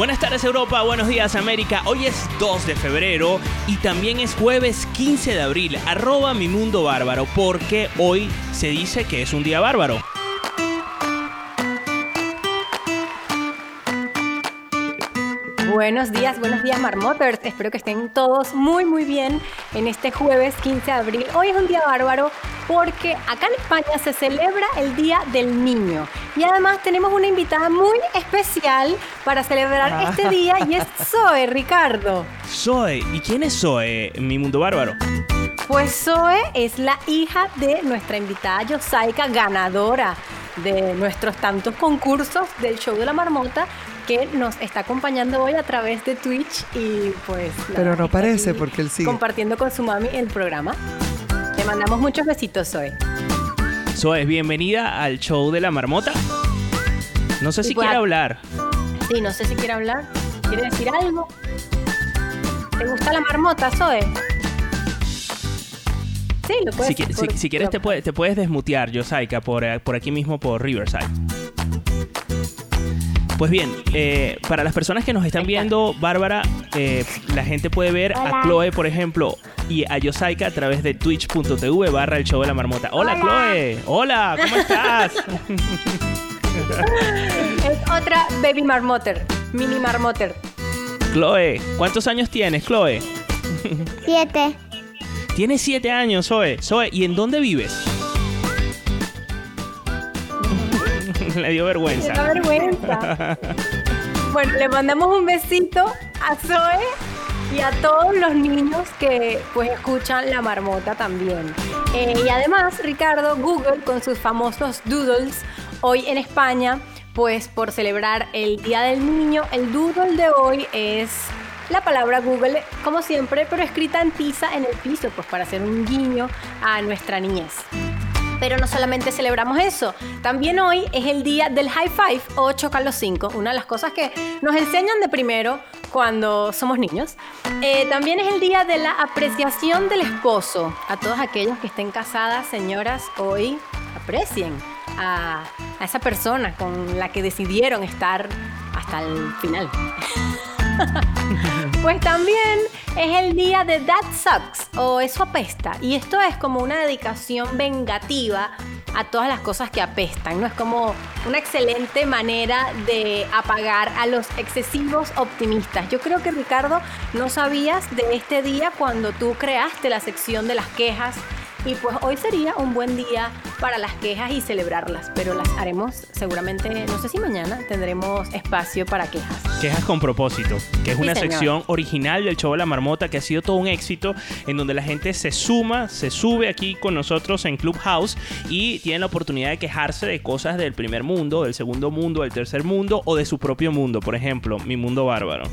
Buenas tardes Europa, buenos días América. Hoy es 2 de febrero y también es jueves 15 de abril. Arroba mi mundo bárbaro porque hoy se dice que es un día bárbaro. Buenos días, buenos días Marmoters. Espero que estén todos muy muy bien en este jueves 15 de abril. Hoy es un día bárbaro porque acá en España se celebra el Día del Niño. Y además tenemos una invitada muy especial para celebrar este día y es Zoe, Ricardo. Zoe, ¿y quién es Zoe, mi mundo bárbaro? Pues Zoe es la hija de nuestra invitada Yosaika, ganadora de nuestros tantos concursos del show de la marmota que nos está acompañando hoy a través de Twitch y pues... Pero no parece porque él sigue. Compartiendo con su mami el programa. Le mandamos muchos besitos, Zoe. Zoe, bienvenida al show de la marmota. No sé si quiere hablar. Sí, no sé si quiere hablar. ¿Quiere decir algo? ¿Te gusta la marmota, Zoe? Sí, lo puedes Si, si, quieres, te, te, puedes desmutear, Yosaika, por, eh, por aquí mismo, por Riverside. Pues bien, eh, para las personas que nos están viendo, Bárbara, eh, la gente puede ver a Chloe, por ejemplo, y a Yosaika a través de twitch.tv barra el show de la marmota. Hola, Chloe. Hola, ¿cómo estás? es otra baby marmoter, mini marmoter. Chloe, ¿cuántos años tienes, Chloe? Siete. Tienes siete años, Zoe. Zoe, ¿y en dónde vives? le dio vergüenza. Le vergüenza. bueno, le mandamos un besito a Zoe y a todos los niños que pues escuchan la marmota también. Eh, y además, Ricardo, Google con sus famosos doodles, hoy en España, pues por celebrar el Día del Niño, el doodle de hoy es la palabra Google, como siempre, pero escrita en tiza en el piso, pues para hacer un guiño a nuestra niñez. Pero no solamente celebramos eso, también hoy es el día del high five o chocar los cinco, una de las cosas que nos enseñan de primero cuando somos niños. Eh, también es el día de la apreciación del esposo. A todos aquellos que estén casadas, señoras, hoy aprecien a esa persona con la que decidieron estar hasta el final. pues también es el día de That Sucks o Eso apesta. Y esto es como una dedicación vengativa a todas las cosas que apestan, ¿no? Es como una excelente manera de apagar a los excesivos optimistas. Yo creo que Ricardo no sabías de este día cuando tú creaste la sección de las quejas y pues hoy sería un buen día para las quejas y celebrarlas, pero las haremos seguramente, no sé si mañana tendremos espacio para quejas. Quejas con propósito, que es una sección original del show de la marmota que ha sido todo un éxito, en donde la gente se suma, se sube aquí con nosotros en Clubhouse y tiene la oportunidad de quejarse de cosas del primer mundo, del segundo mundo, del tercer mundo o de su propio mundo, por ejemplo, mi mundo bárbaro.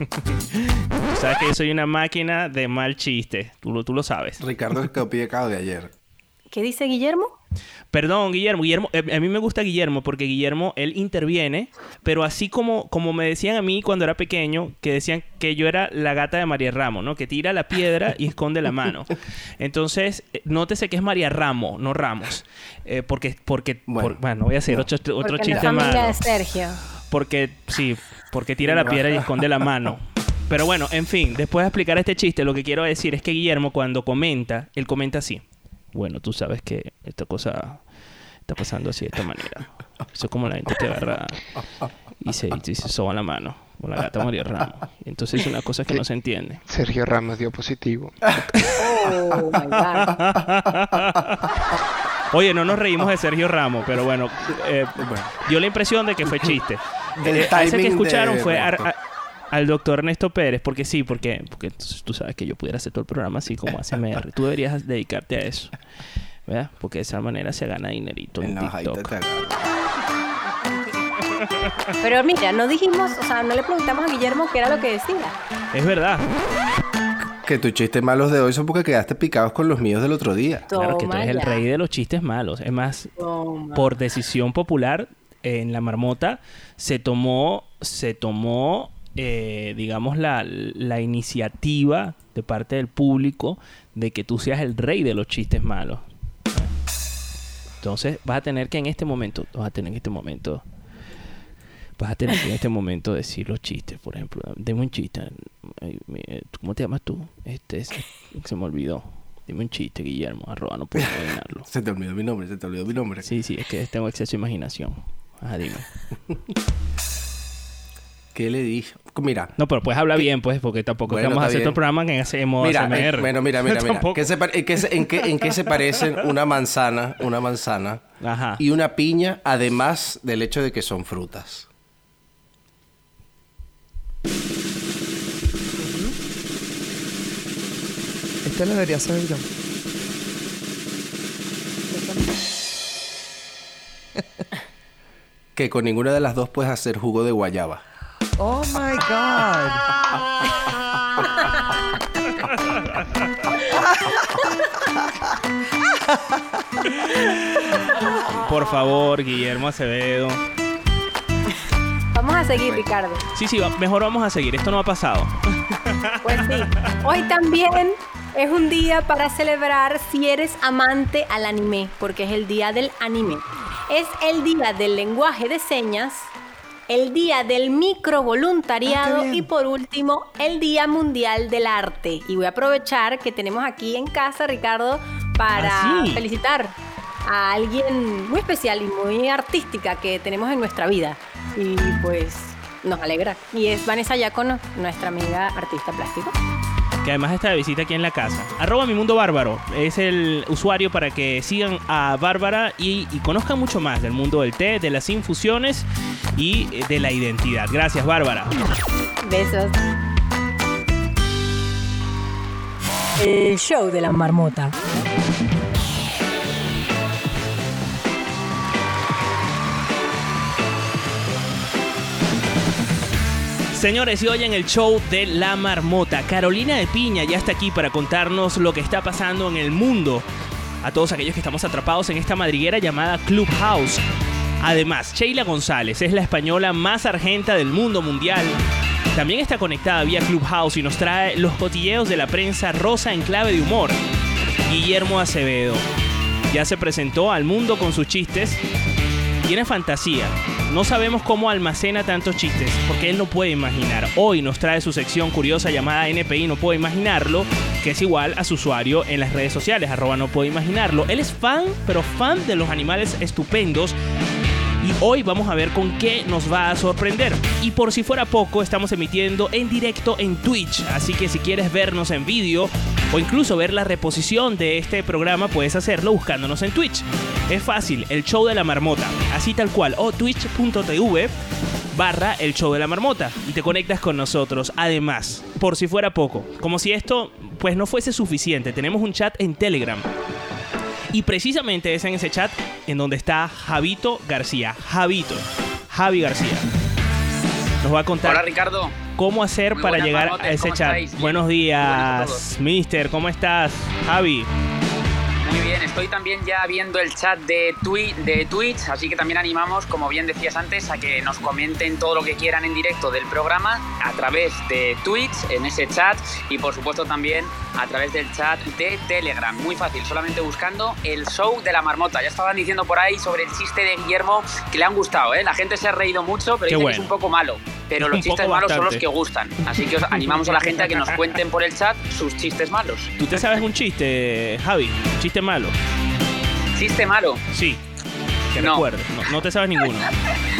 sabes que yo soy una máquina de mal chiste. Tú lo, tú lo sabes. Ricardo es copiado de ayer. ¿Qué dice Guillermo? Perdón, Guillermo. Guillermo, eh, a mí me gusta Guillermo porque Guillermo, él interviene, pero así como, como me decían a mí cuando era pequeño, que decían que yo era la gata de María Ramos, ¿no? Que tira la piedra y esconde la mano. Entonces, eh, nótese que es María Ramos, no Ramos. Eh, porque, porque, bueno, voy a hacer otro, otro chiste más. de Sergio. Porque, sí, porque tira la piedra y esconde la mano. Pero bueno, en fin, después de explicar este chiste, lo que quiero decir es que Guillermo cuando comenta, él comenta así. Bueno, tú sabes que esta cosa está pasando así de esta manera. Eso es como la gente que agarra y se, y se soba la mano. Con la gata María Ramos. Entonces es una cosa que no se entiende. Sergio Ramos dio positivo. Oh, my God. Oye, no nos reímos de Sergio Ramos, pero bueno, eh, dio la impresión de que fue chiste. El Eh, que escucharon de fue. Al doctor Ernesto Pérez, porque sí, porque, porque entonces tú sabes que yo pudiera hacer todo el programa así como ASMR. Tú deberías dedicarte a eso, ¿verdad? Porque de esa manera se gana dinerito en En TikTok. te. Pero mira, no dijimos, o sea, no le preguntamos a Guillermo qué era lo que decía. Es verdad. Que tus chistes malos de hoy son porque quedaste picados con los míos del otro día. Claro que tú eres el rey de los chistes malos. Es más, Toma. por decisión popular en la marmota se tomó se tomó eh, digamos la, la iniciativa de parte del público de que tú seas el rey de los chistes malos entonces vas a tener que en este momento vas a tener en este momento vas a tener que en este momento decir los chistes por ejemplo dime un chiste eh, ¿cómo te llamas tú? este se, se me olvidó dime un chiste Guillermo arroba no puedo adivinarlo Se te olvidó mi nombre, se te olvidó mi nombre. Sí, sí, es que tengo exceso de imaginación. Ajá, dime. ¿Qué le dije? Mira. No, pero puedes hablar bien, pues, porque tampoco Bueno, es que vamos a está hacer bien. todo el programa que hacemos Mira, ASMR. eh, bueno, mira, mira, mira. ¿Qué se en, qué se, en qué- en qué se parecen una manzana, una manzana Ajá. y una piña, además del hecho de que son frutas? Este lo debería saber yo. Que con ninguna de las dos puedes hacer jugo de guayaba. Oh my God. Por favor, Guillermo Acevedo. Vamos a seguir, Ricardo. Sí, sí, va- mejor vamos a seguir. Esto no ha pasado. Pues sí. Hoy también es un día para celebrar si eres amante al anime, porque es el día del anime. Es el día del lenguaje de señas, el día del microvoluntariado Ah, y por último, el Día Mundial del Arte. Y voy a aprovechar que tenemos aquí en casa, Ricardo, para Ah, sí. felicitar a alguien muy especial y muy artística que tenemos en nuestra vida. Y pues nos alegra. Y es Vanessa Yacono, nuestra amiga artista plástico. Que además está de visita aquí en la casa. Arroba mi mundo bárbaro. Es el usuario para que sigan a Bárbara y, y conozcan mucho más del mundo del té, de las infusiones y eh, de la identidad. Gracias, Bárbara. Besos. El show de la marmota. Señores, y hoy en el show de La Marmota, Carolina de Piña ya está aquí para contarnos lo que está pasando en el mundo. A todos aquellos que estamos atrapados en esta madriguera llamada Clubhouse. Además, Sheila González es la española más argenta del mundo mundial. También está conectada vía Clubhouse y nos trae los cotilleos de la prensa rosa en clave de humor. Guillermo Acevedo ya se presentó al mundo con sus chistes tiene fantasía. No sabemos cómo almacena tantos chistes, porque él no puede imaginar. Hoy nos trae su sección curiosa llamada NPI No Puedo Imaginarlo, que es igual a su usuario en las redes sociales, arroba No Puedo Imaginarlo. Él es fan, pero fan de los animales estupendos. Hoy vamos a ver con qué nos va a sorprender. Y por si fuera poco, estamos emitiendo en directo en Twitch. Así que si quieres vernos en vídeo o incluso ver la reposición de este programa, puedes hacerlo buscándonos en Twitch. Es fácil, el show de la marmota. Así tal cual. O twitch.tv barra el show de la marmota y te conectas con nosotros. Además, por si fuera poco, como si esto pues no fuese suficiente, tenemos un chat en Telegram. Y precisamente es en ese chat en donde está Javito García. Javito. Javi García. Nos va a contar Hola Ricardo. cómo hacer Muy para llegar a ese ¿cómo chat. estáis? Buenos días. Mister. ¿Cómo estás? Javi. Muy bien, estoy también ya viendo el chat de, Twi- de Twitch, así que también animamos, como bien decías antes, a que nos comenten todo lo que quieran en directo del programa a través de Twitch, en ese chat, y por supuesto también a través del chat de Telegram. Muy fácil, solamente buscando el show de la marmota. Ya estaban diciendo por ahí sobre el chiste de Guillermo que le han gustado, ¿eh? La gente se ha reído mucho, pero que es un poco malo. Pero los chistes malos son los que gustan. Así que os animamos a la gente a que nos cuenten por el chat sus chistes malos. ¿Tú te sabes un chiste, Javi? ¿Un chiste malo? Chiste malo. Sí. Que No. recuerdes. No, no te sabes ninguno.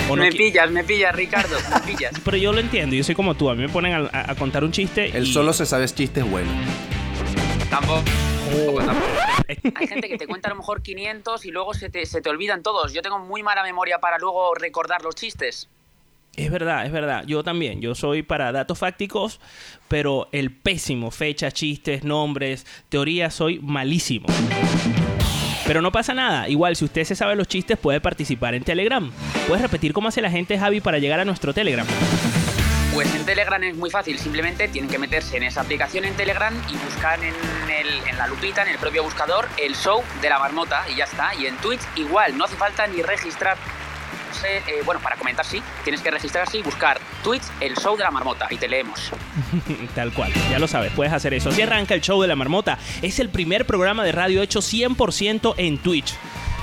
O no me pillas, me pillas, Ricardo, me pillas. Pero yo lo entiendo, yo soy como tú. A mí me ponen a, a- a contar un chiste. Él y- solo se sabe chistes buenos. Tampoco. Oh. Hay gente que te cuenta a lo mejor 500 y luego se te, se te olvidan todos. Yo tengo muy mala memoria para luego recordar los chistes. Es verdad, es verdad. Yo también. Yo soy para datos fácticos, pero el pésimo. Fecha, chistes, nombres, teoría, soy malísimo. Pero no pasa nada. Igual, si usted se sabe los chistes, puede participar en Telegram. ¿Puedes repetir cómo hace la gente, Javi, para llegar a nuestro Telegram? Pues en Telegram es muy fácil, simplemente tienen que meterse en esa aplicación en Telegram y buscar en la lupita, en el propio buscador, el show de la marmota y ya está. Y en Twitch igual, no hace falta ni registrar. Eh, bueno, para comentar sí, tienes que registrarse y buscar Twitch, el show de la marmota y te leemos. Tal cual, ya lo sabes, puedes hacer eso. Así arranca el show de la marmota. Es el primer programa de radio hecho 100% en Twitch.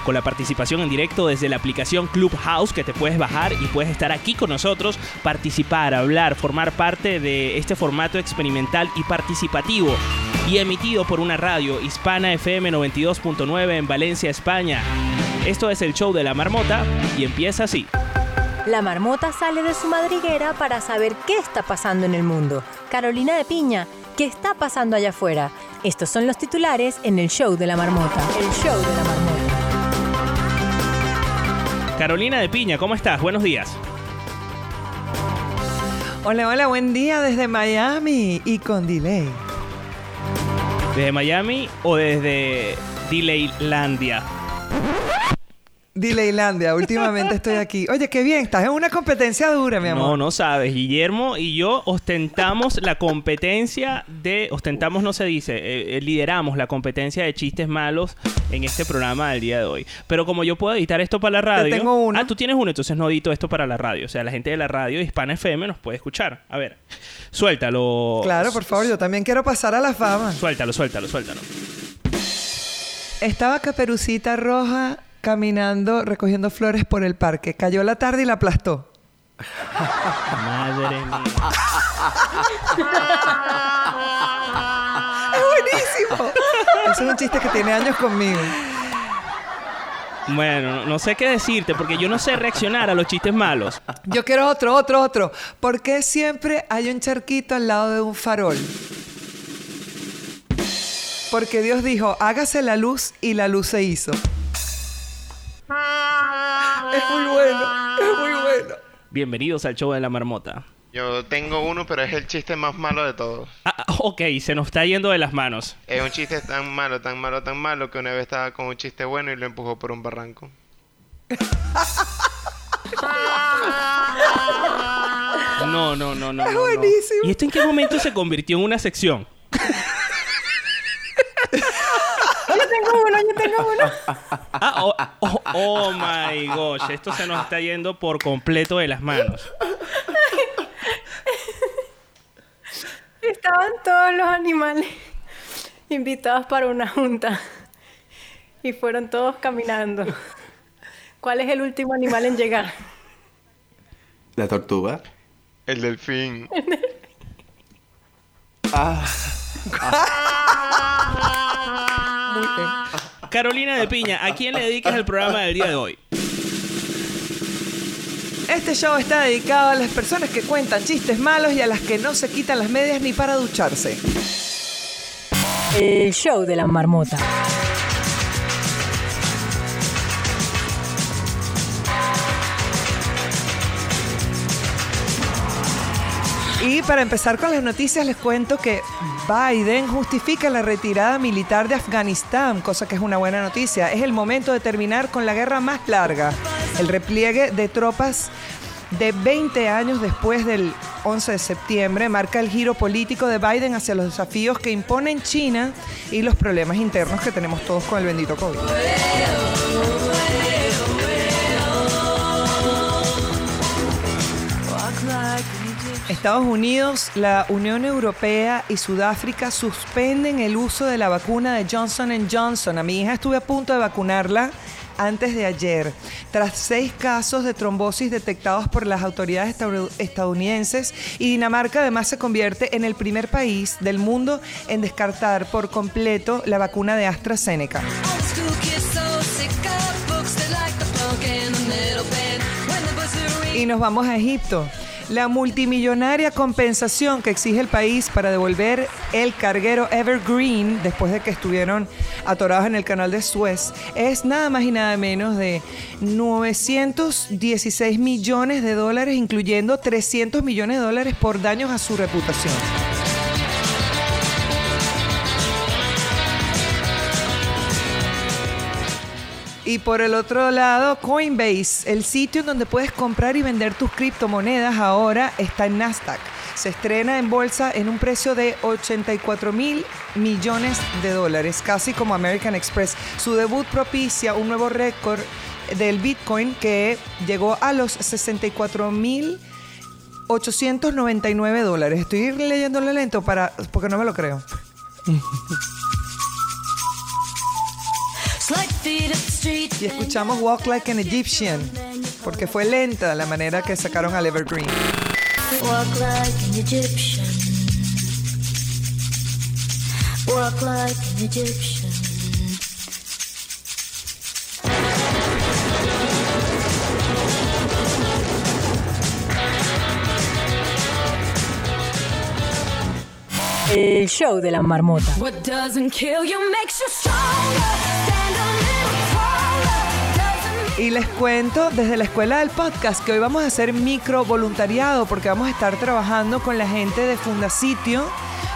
Con la participación en directo desde la aplicación Clubhouse que te puedes bajar y puedes estar aquí con nosotros, participar, hablar, formar parte de este formato experimental y participativo. Y emitido por una radio hispana FM 92.9 en Valencia, España. Esto es el show de la marmota y empieza así. La marmota sale de su madriguera para saber qué está pasando en el mundo. Carolina de Piña, ¿qué está pasando allá afuera? Estos son los titulares en el show de la marmota. El show de la marmota. Carolina de Piña, ¿cómo estás? Buenos días. Hola, hola, buen día desde Miami y con delay. ¿Desde Miami o desde Delaylandia? Delaylandia, últimamente estoy aquí. Oye, qué bien, estás en una competencia dura, mi amor. No, no sabes. Guillermo y yo ostentamos la competencia de... Ostentamos no se dice. eh, eh, lideramos la competencia de chistes malos en este programa del día de hoy. Pero como yo puedo editar esto para la radio... tengo uno. Ah, tú tienes uno, entonces no edito esto para la radio. O sea, la gente de la radio Hispana FM nos puede escuchar. A ver, suéltalo. Claro, por favor, yo también quiero pasar a la fama. Suéltalo, suéltalo, suéltalo. Estaba Caperucita Roja caminando, recogiendo flores por el parque. Cayó la tarde y la aplastó. Madre mía. ¡Es buenísimo! Ese es un chiste que tiene años conmigo. Bueno, no- no sé qué decirte porque yo no sé reaccionar a los chistes malos. Yo quiero otro, otro, otro. ¿Por qué siempre hay un charquito al lado de un farol? Porque Dios dijo, hágase la luz y la luz se hizo. Es muy bueno, es muy bueno. Bienvenidos al show de la marmota. Yo tengo uno, pero es el chiste más malo de todos. Ah, ah, ok, se nos está yendo de las manos. Es un chiste tan malo, tan malo, tan malo que una vez estaba con un chiste bueno y lo empujó por un barranco. No, no, no, no. Es no, no. buenísimo. ¿Y esto en qué momento se convirtió en una sección? Yo tengo uno, yo tengo uno. Ah, oh, oh, oh my gosh, esto se nos está yendo por completo de las manos. Estaban todos los animales invitados para una junta y fueron todos caminando. ¿Cuál es el último animal en llegar? La tortuga. El delfín. Ah, Muy bien. Carolina de Piña, ¿a quién le dedicas el programa del día de hoy? Este show está dedicado a las personas que cuentan chistes malos y a las que no se quitan las medias ni para ducharse. El show de la marmota. Y para empezar con las noticias les cuento que Biden justifica la retirada militar de Afganistán, cosa que es una buena noticia. Es el momento de terminar con la guerra más larga, el repliegue de tropas de 20 años después del 11 de septiembre marca el giro político de Biden hacia los desafíos que imponen China y los problemas internos que tenemos todos con el bendito COVID. Estados Unidos, la Unión Europea y Sudáfrica suspenden el uso de la vacuna de Johnson Johnson. A mi hija estuve a punto de vacunarla antes de ayer, tras seis casos de trombosis detectados por las autoridades estadoun- estadounidenses y Dinamarca además se convierte en el primer país del mundo en descartar por completo la vacuna de AstraZeneca. Y nos vamos a Egipto. La multimillonaria compensación que exige el país para devolver el carguero Evergreen después de que estuvieron atorados en el canal de Suez es nada más y nada menos de 916 millones de dólares, incluyendo 300 millones de dólares por daños a su reputación. Y por el otro lado, Coinbase, el sitio en donde puedes comprar y vender tus criptomonedas, ahora está en Nasdaq. Se estrena en bolsa en un precio de 84 mil millones de dólares, casi como American Express. Su debut propicia un nuevo récord del Bitcoin que llegó a los 64 mil 899 dólares. Estoy leyéndolo lento para, porque no me lo creo. Y escuchamos Walk Like an Egyptian, porque fue lenta la manera que sacaron al Evergreen. Walk like an Egyptian. Walk like an Egyptian. El show de la marmota. What doesn't kill you makes you stronger. Y les cuento desde la escuela del podcast que hoy vamos a hacer micro voluntariado porque vamos a estar trabajando con la gente de Fundasitio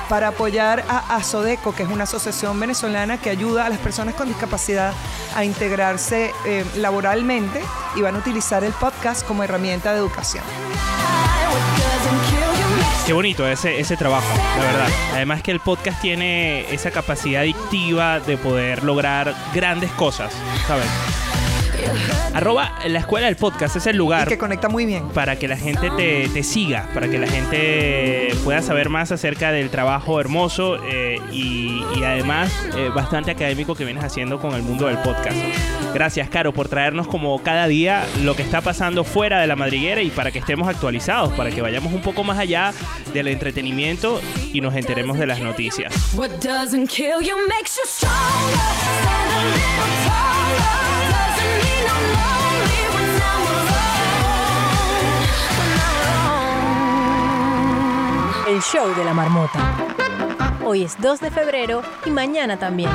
para apoyar a Asodeco, que es una asociación venezolana que ayuda a las personas con discapacidad a integrarse eh, laboralmente y van a utilizar el podcast como herramienta de educación. Qué bonito ese, ese trabajo, la verdad. Además que el podcast tiene esa capacidad adictiva de poder lograr grandes cosas, ¿sabes? Arroba la escuela del podcast es el Y lugar que conecta muy bien. para que la gente te, te siga, para que la gente pueda saber más acerca del trabajo hermoso eh, y, y además eh, bastante académico que vienes haciendo con el mundo del podcast. Gracias, Caro, por traernos como cada día lo que está pasando fuera de la madriguera y para que estemos actualizados, para que vayamos un poco más allá del entretenimiento y nos enteremos de las noticias. What doesn't kill you makes you stronger. Stand a little taller. El show de la marmota. Hoy es 2 de febrero y mañana también.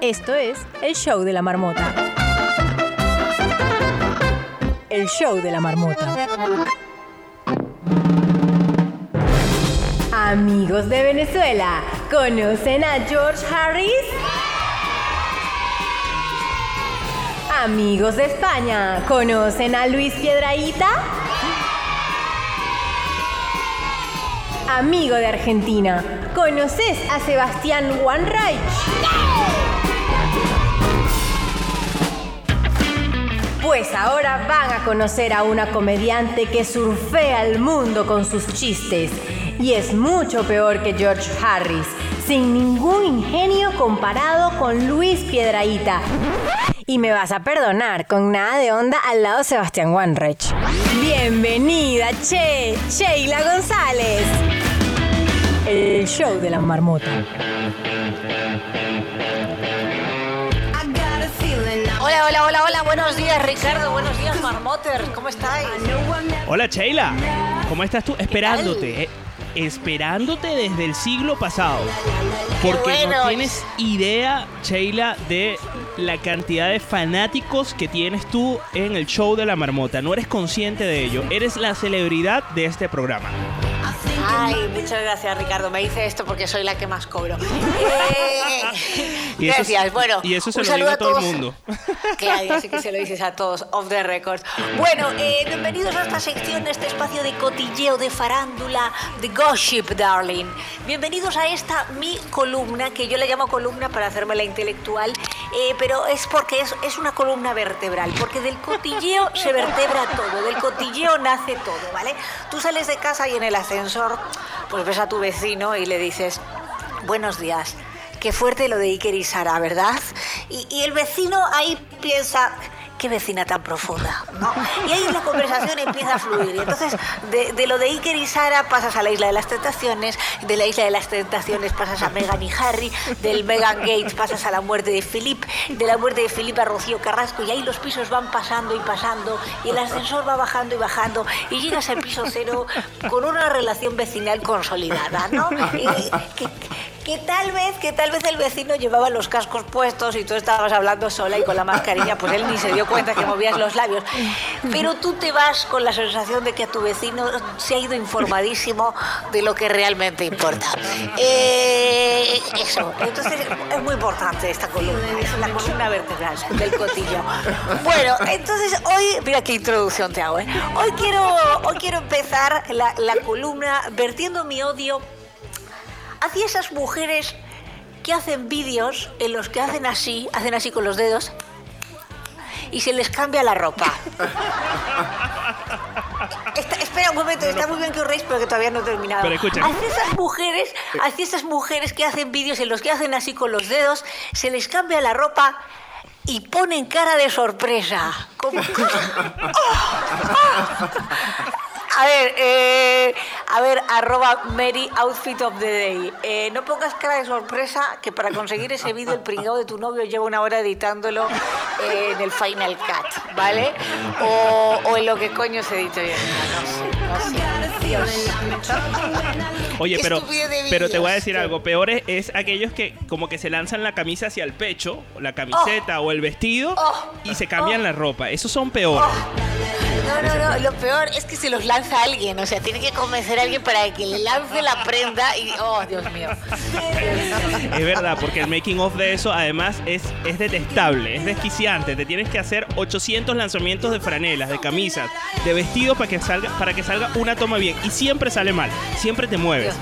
Esto es el show de la marmota. El show de la marmota. Amigos de Venezuela, ¿conocen a George Harris? Amigos de España, ¿conocen a Luis Piedraíta? Amigo de Argentina, ¿conoces a Sebastián Wanreich? Pues ahora van a conocer a una comediante que surfea el mundo con sus chistes y es mucho peor que George Harris, sin ningún ingenio comparado con Luis Piedraíta. Y me vas a perdonar, con nada de onda al lado Sebastián Wanreich. Bienvenida, Che, Sheila González. El show de la marmota. Hola, hola, hola, hola, buenos días Ricardo, buenos días Marmoter, ¿cómo estáis? Hola, Sheila. ¿Cómo estás tú? Esperándote. eh, esperándote desde el siglo pasado. Porque no tienes idea, Sheila, de la cantidad de fanáticos que tienes tú en el show de la marmota. No eres consciente de ello. Eres la celebridad de este programa. Ay, muchas gracias Ricardo, me dice esto porque soy la que más cobro. Eh, eso- gracias, bueno. y eso se un lo digo saludo a todo el mundo. Claro, ya sé que se lo dices a todos, off the record. Bueno, eh, bienvenidos a esta sección, a este espacio de cotilleo, de farándula, de gossip, darling. Bienvenidos a esta mi columna, que yo le llamo columna para hacerme la intelectual, Eh, pero es porque es, es una columna vertebral, porque del cotilleo se vertebra todo, del cotilleo nace todo, ¿vale? Tú sales de casa y en el ascensor, pues ves a tu vecino y le dices, buenos días. Qué fuerte lo de Iker y Sara, ¿verdad? Y, y el vecino ahí piensa, qué vecina tan profunda, ¿no? Y ahí la conversación empieza a fluir. Y entonces, de, de lo de Iker y Sara pasas a la Isla de las Tentaciones, de la Isla de las Tentaciones pasas a Meghan y Harry, del Meghan Gates pasas a la muerte de Philip, de la muerte de Philip a Rocío Carrasco, y ahí los pisos van pasando y pasando, y el ascensor va bajando y bajando, y llegas al piso cero con una relación vecinal consolidada, ¿no? Y- que- que tal vez, que tal vez el vecino llevaba los cascos puestos y tú estabas hablando sola y con la mascarilla, pues él ni se dio cuenta que movías los labios. Pero tú te vas con la sensación de que a tu vecino se ha ido informadísimo de lo que realmente importa. Eh, eso, entonces es muy importante esta columna, es la columna vertebral del cotillo. Bueno, entonces hoy, mira qué introducción te hago, ¿eh? Hoy quiero, hoy quiero empezar la, la columna vertiendo mi odio hacia esas mujeres que hacen vídeos en los que hacen así, hacen así con los dedos y se les cambia la ropa. Está- espera un momento, está muy bien que os reís, pero que todavía no he terminado. Pero escucha. Hacia esas mujeres, hacia esas mujeres que hacen vídeos en los que hacen así con los dedos, se les cambia la ropa y ponen cara de sorpresa. Como... A ver, eh, a ver, arroba Mary Outfit of the Day. Eh, no pongas cara de sorpresa que para conseguir ese vídeo el pringado de tu novio lleva una hora editándolo eh, en el Final Cut, ¿vale? O, o en lo que coño se edita hoy no sé, no sé. Dios. Oye, pero, pero te voy a decir algo. Peor es, es aquellos que como que se lanzan la camisa hacia el pecho, la camiseta o el vestido, Oh. y se cambian la ropa. Esos son peores. No, no, no, lo peor es que se los lanza alguien, o sea, tiene que convencer a alguien para que le lance la prenda y... Oh, Dios mío. Es verdad, porque el making of de eso además es, es detestable, es desquiciante. Te tienes que hacer 800 lanzamientos de franelas, de camisas, de vestidos para que salga, para que salga una toma bien. Y siempre sale mal, siempre te mueves.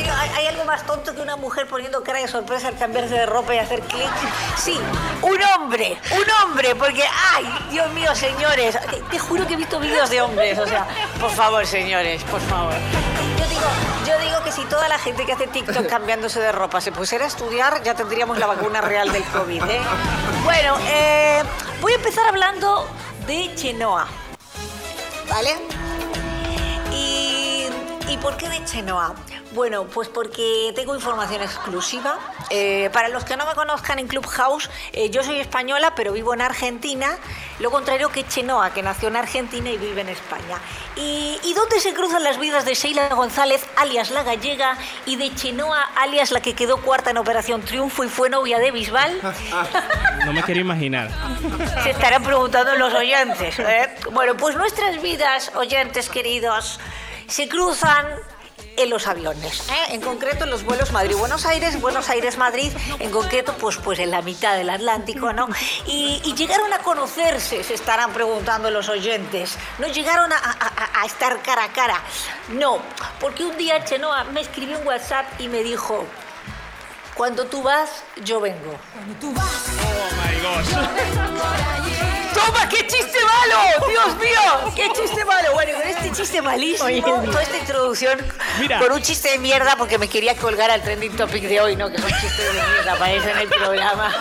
Hay, algo más tonto que una mujer poniendo cara de sorpresa al cambiarse de ropa y hacer clic. Sí, un hombre, un hombre, porque, ay, Dios mío, señores, te, te juro que he visto vídeos de hombres, o sea, por favor, señores, por favor. Yo digo, yo digo que si toda la gente que hace TikTok cambiándose de ropa se pusiera a estudiar, ya tendríamos la vacuna real del COVID, ¿eh? Bueno, eh, voy a empezar hablando de Chenoa, ¿vale? ¿Y, ¿y por qué de Chenoa? Bueno, pues porque tengo información exclusiva. Eh, para los que no me conozcan en Clubhouse, eh, yo soy española, pero vivo en Argentina. Lo contrario que Chenoa, que nació en Argentina y vive en España. ¿Y, y dónde se cruzan las vidas de Sheila González, alias la gallega, y de Chenoa, alias la que quedó cuarta en Operación Triunfo y fue novia de Bisbal? No me quiero imaginar. Se estarán preguntando los oyentes. ¿eh? Bueno, pues nuestras vidas, oyentes queridos, se cruzan en los aviones, ¿eh? en concreto en los vuelos Madrid-Buenos Aires, Buenos Aires-Madrid, en concreto pues, pues en la mitad del Atlántico, ¿no? Y, y llegaron a conocerse, se estarán preguntando los oyentes, no llegaron a, a- a- a estar cara a cara, no, porque un día Chenoa me escribió un WhatsApp y me dijo, cuando tú vas, yo vengo. ¡Toma, qué chiste malo! ¡Dios mío! ¡Qué chiste malo! Bueno, con este chiste malísimo, toda esta introducción Mira. con un chiste de mierda porque me quería colgar al trending topic de hoy, ¿no? Que son chistes de mierda, aparece en el programa.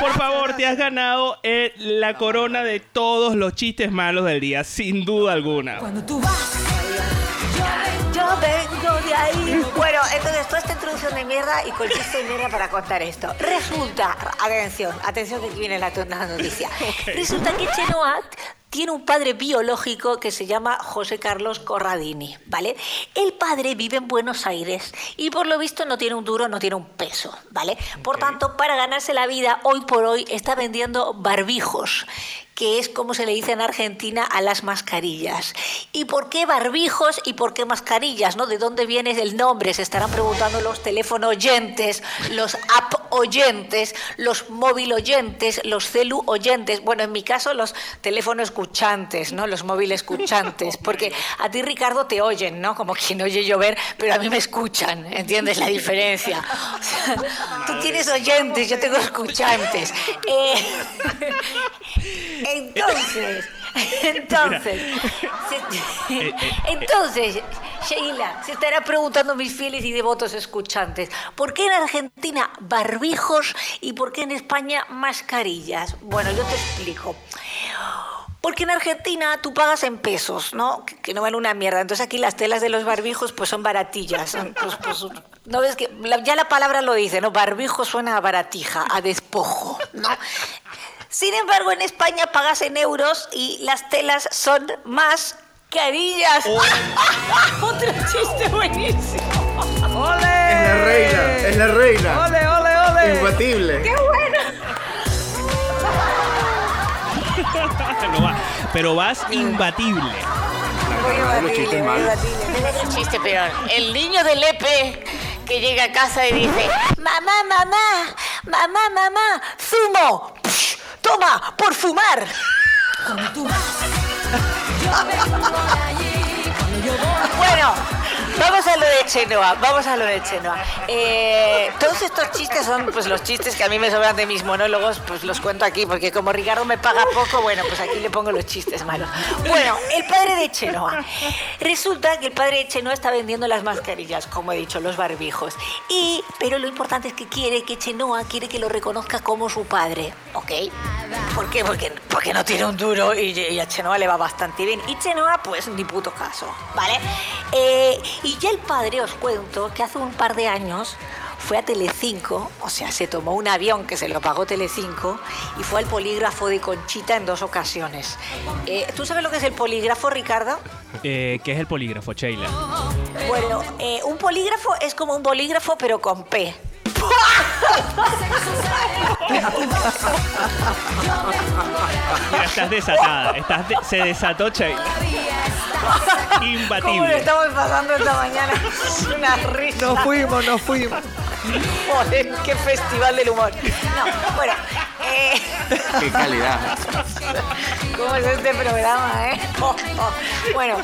Por favor, te has ganado eh, la corona de todos los chistes malos del día, sin duda alguna. Yo vengo ahí. Bueno, entonces toda esta introducción de mierda y con chiste de mierda para contar esto. Resulta, atención, atención que aquí viene la, la noticia. Resulta que Chenoa tiene un padre biológico que se llama José Carlos Corradini, ¿vale? El padre vive en Buenos Aires y por lo visto no tiene un duro, no tiene un peso, ¿vale? Por tanto, para ganarse la vida, hoy por hoy está vendiendo barbijos que es como se le dice en Argentina a las mascarillas. ¿Y por qué barbijos y por qué mascarillas? ¿no? ¿De dónde viene el nombre? Se estarán preguntando los teléfono oyentes, los app oyentes, los móvil oyentes, los celu oyentes. Bueno, en mi caso los teléfono escuchantes, ¿no? Los móvil escuchantes. Porque a ti, Ricardo, te oyen, ¿no? Como quien oye llover, pero a mí me escuchan. ¿Entiendes la diferencia? O sea, tú tienes oyentes, yo tengo escuchantes. Eh, entonces, entonces, se- entonces, Sheila, se estará preguntando mis fieles y devotos escuchantes, ¿por qué en Argentina barbijos y por qué en España mascarillas? Bueno, yo te explico. Porque en Argentina tú pagas en pesos, ¿no? Que, que no vale una mierda. Entonces aquí las telas de los barbijos pues son baratillas. Pues, no ves que la- ya la palabra lo dice, ¿no? Barbijo suena a baratija, a despojo, ¿no? Sin embargo, en España pagas en euros y las telas son más carillas. Otro chiste buenísimo. ¡Ole! Es la reina, es la reina. ¡Ole, ole, ole! Imbatible. ¡Qué bueno! No va. Pero vas imbatible. Los imbatible, chiste peor. El niño del Lepe que llega a casa y dice, mamá, mamá, mamá, mamá, zumo. Psh, Toma, por fumar. Bueno, vamos a lo de Chenoa, vamos a lo de Chenoa. Eh, todos estos chistes son pues los chistes que a mí me sobran de mis monólogos, pues los cuento aquí, porque como Ricardo me paga poco, bueno, pues aquí le pongo los chistes malos. Bueno, el padre de Chenoa. Resulta que el padre de Chenoa está vendiendo las mascarillas, como he dicho, los barbijos. Y, pero lo importante es que quiere que Chenoa quiere que lo reconozca como su padre, ¿ok? ¿Por qué? Porque, porque no tiene un duro y, a Chenoa le va bastante bien. Y Chenoa, pues, ni puto caso, ¿vale? Eh, y ya el padre, os cuento, que hace un par de años fue a Telecinco, o sea, se tomó un avión que se lo pagó Telecinco y fue al polígrafo de Conchita en dos ocasiones. Eh, ¿Tú sabes lo que es el polígrafo, Ricardo? Eh, ¿Qué es el polígrafo, Sheila? Bueno, eh, un polígrafo es como un bolígrafo, pero con P. Mira, estás desatada. Estás de- se desató Sheila. ¿Cómo lo Imbatible. estamos pasando esta mañana? Una risa. Nos fuimos, nos fuimos. Joder, qué festival del humor. No, bueno, eh, Qué calidad. ¿cómo es este programa, eh? Oh, oh. Bueno,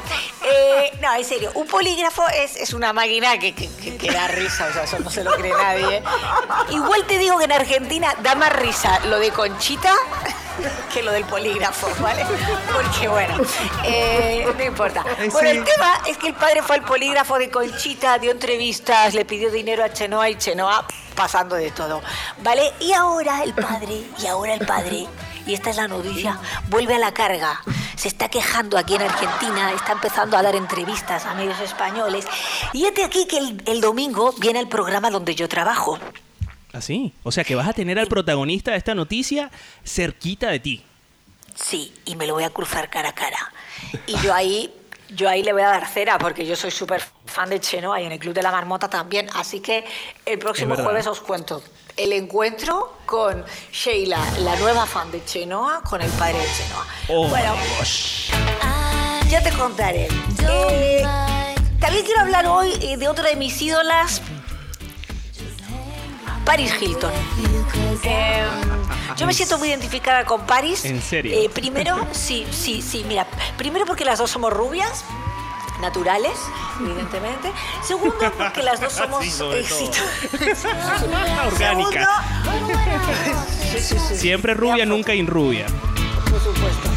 eh, no, en serio, un polígrafo es, es una máquina que, que- da risa, o sea, eso no se lo cree nadie. Igual te digo que en Argentina da más risa lo de Conchita que lo del polígrafo, ¿vale? Porque bueno, eh, no importa. Bueno, el tema es que el padre fue al polígrafo de Conchita, dio entrevistas, le pidió dinero a Chenoa y Chenoa pasando de todo, ¿vale? Y ahora el padre, y ahora el padre, y esta es la noticia, vuelve a la carga. Se está quejando aquí en Argentina, está empezando a dar entrevistas a medios españoles. Y este aquí que el, el domingo viene el programa donde yo trabajo. Así. O sea que vas a tener al protagonista de esta noticia cerquita de ti. Sí, y me lo voy a cruzar cara a cara. Y yo ahí, yo ahí le voy a dar cera porque yo soy súper fan de Chenoa y en el Club de la Marmota también. Así que el próximo jueves os cuento el encuentro con Sheila, la nueva fan de Chenoa, con el padre de Chenoa. Oh, bueno, ya te contaré. Eh, también quiero hablar hoy eh, de otra de mis ídolas, Paris Hilton. Eh, yo me siento muy identificada con Paris. ¿En serio? Eh, primero, sí, sí, sí, mira. Primero porque las dos somos rubias, naturales, evidentemente. Segundo porque las dos somos Sí, exitosas. Orgánica. Sí, sí, sí. Siempre rubia, nunca inrubia. Por supuesto.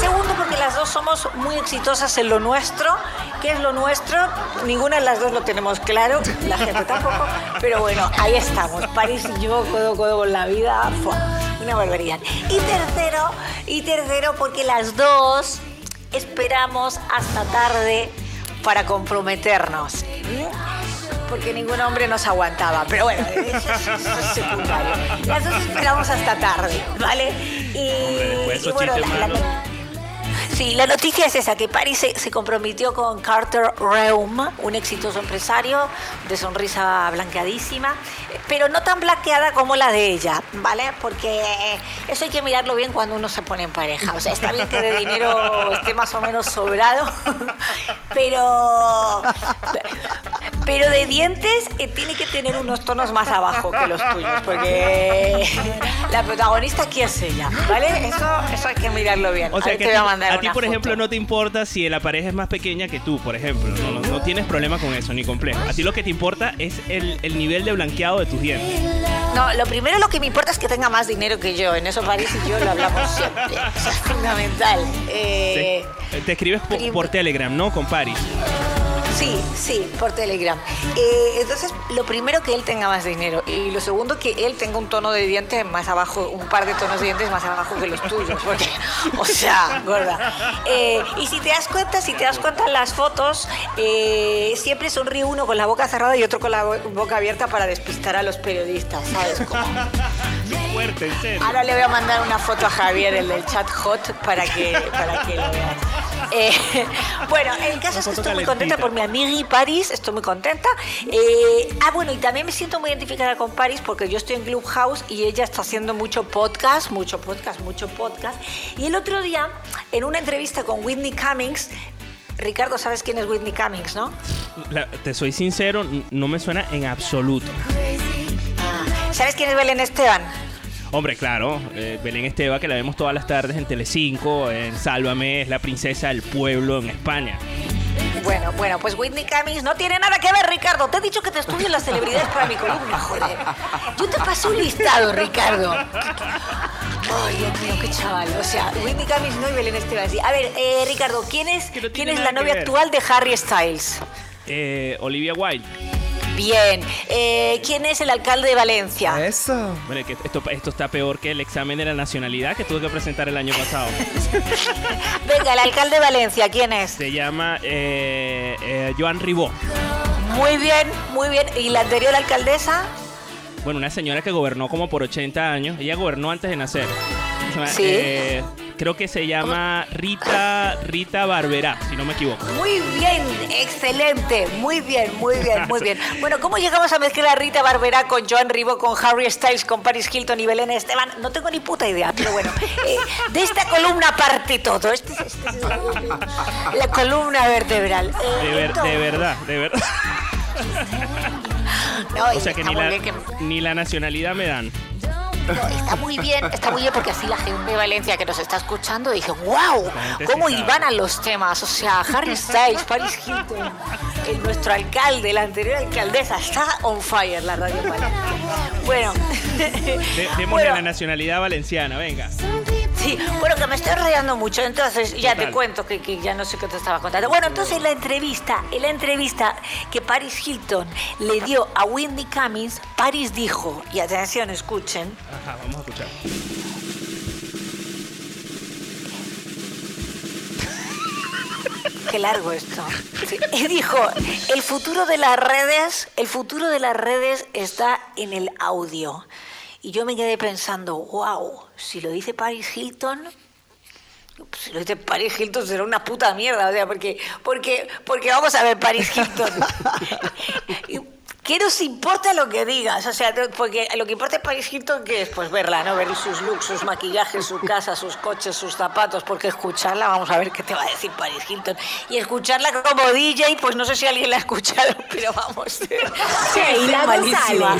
Segundo, porque las dos somos muy exitosas en lo nuestro. ¿Qué es lo nuestro? Ninguna de las dos lo tenemos claro, la gente tampoco. Pero bueno, ahí estamos. París y yo, codo a codo con la vida. ¡fua! Una barbaridad. Y tercero, y tercero, porque las dos esperamos hasta tarde para comprometernos. Porque ningún hombre nos aguantaba. Pero bueno, eso es, eso es secundario. Las dos esperamos hasta tarde, ¿vale? Y, Hombre, bueno, la-. Sí, la noticia es esa, que Paris se, se comprometió con Carter Reum, un exitoso empresario de sonrisa blanqueadísima, pero no tan blanqueada como la de ella, ¿vale? Porque eso hay que mirarlo bien cuando uno se pone en pareja. O sea, está bien que de dinero esté más o menos sobrado, pero... Pero de dientes eh, tiene que tener unos tonos más abajo que los tuyos, porque la protagonista aquí es ella, ¿vale? Eso, eso hay que mirarlo bien. O sea Ahí que te voy a mandar a ti, por ejemplo, no te importa si la pareja es más pequeña que tú, por ejemplo. No, no- no tienes problema con eso, ni complejo. A ti lo que te importa es el, el nivel de blanqueado de tus dientes. No, lo primero lo que me importa es que tenga más dinero que yo. En eso París y yo lo hablamos siempre. Eso es fundamental. Eh, Te, te escribes por Telegram, ¿no? Con Paris. Sí, sí, por Telegram. Eh, entonces, lo primero que él tenga más dinero. Y lo segundo que él tenga un tono de dientes más abajo, un par de tonos de dientes más abajo que los tuyos. Porque, o sea, gorda. Eh, y si te das cuenta, si te das cuenta en las fotos, eh, siempre sonríe uno con la boca cerrada y otro con la bo- boca abierta para despistar a los periodistas, ¿sabes? Como- Fuerte, en serio. Ahora le voy a mandar una foto a Javier, el del chat hot, para que, para que lo veas. Eh, bueno, el caso es que estoy muy contenta por mi amiga Paris, estoy muy contenta. Eh, ah, bueno, y también me siento muy identificada con Paris porque yo estoy en Clubhouse y ella está haciendo mucho podcast, mucho podcast, mucho podcast. Y el otro día, en una entrevista con Whitney Cummings, Ricardo, ¿sabes quién es Whitney Cummings, no? La- te soy sincero, no me suena en absoluto. ¿Sabes quién es Belén Esteban? Hombre, claro, eh, Belén Esteba, que la vemos todas las tardes en Telecinco, en Sálvame, es la princesa del pueblo en España. Bueno, bueno, pues Whitney Cummings no tiene nada que ver, Ricardo. Te he dicho que te estudien las celebridades para mi columna, joder. Yo te pasé un listado, Ricardo. Ay, Dios mío, qué chaval. O sea, Whitney Cummings no y Belén Esteban. sí. A ver, eh, Ricardo, ¿quién es, no ¿quién es la novia actual de Harry Styles? Eh, Olivia Wilde. Bien. Eh, ¿Quién es el alcalde de Valencia? Eso. Que esto, esto está peor que el examen de la nacionalidad que tuve que presentar el año pasado. Venga, el alcalde de Valencia, ¿quién es? Se llama eh, eh, Joan Ribó. Muy bien, muy bien. ¿Y la anterior alcaldesa? Bueno, una señora que gobernó como por 80 años. Ella gobernó antes de nacer. Sí. eh, creo que se llama Rita Rita Barberá, si no me equivoco. Muy bien, excelente, muy bien, muy bien, muy bien. Bueno, ¿cómo llegamos a mezclar a Rita Barberá con Joan Ribó, con Harry Styles, con Paris Hilton y Belén Esteban? No tengo ni puta idea, pero bueno, eh, de esta columna parte todo. Este es- esta es la, columna vertebral. Eh, De, ver- de verdad, de verdad. No, O sea que ni la, que- ni la nacionalidad me dan. No, está muy bien, está muy bien porque así la gente de Valencia que nos está escuchando dice, wow, cómo iban a los temas. O sea, Harry Styles, Paris Hilton, el- nuestro alcalde, la anterior alcaldesa, está on fire la radio en Valencia. Bueno, De- démosle Bueno. la nacionalidad valenciana, venga. Sí, bueno, que me estoy rayando mucho, entonces ya te cuento que, que ya no sé qué te estaba contando. Bueno, entonces en la entrevista, en la entrevista que Paris Hilton le dio a Whitney Cummings, Paris dijo, y atención, escuchen, Ajá, vamos a escuchar. Qué largo esto. Sí. Y dijo, el futuro de las redes, el futuro de las redes está en el audio. Y yo me quedé pensando, wow, si lo dice Paris Hilton, pues, si lo dice Paris Hilton será una puta mierda, o sea, porque, porque, porque vamos a ver Paris Hilton. Y, ¿Qué nos importa lo que digas? O sea, porque lo que importa es Paris Hilton, que es pues verla, ¿no? Ver sus looks, sus maquillajes, su casa, sus coches, sus zapatos, porque escucharla, vamos a ver qué te va a decir Paris Hilton. Y escucharla como DJ, pues no sé si alguien la ha escuchado, pero vamos. Sí, Sheila malísima.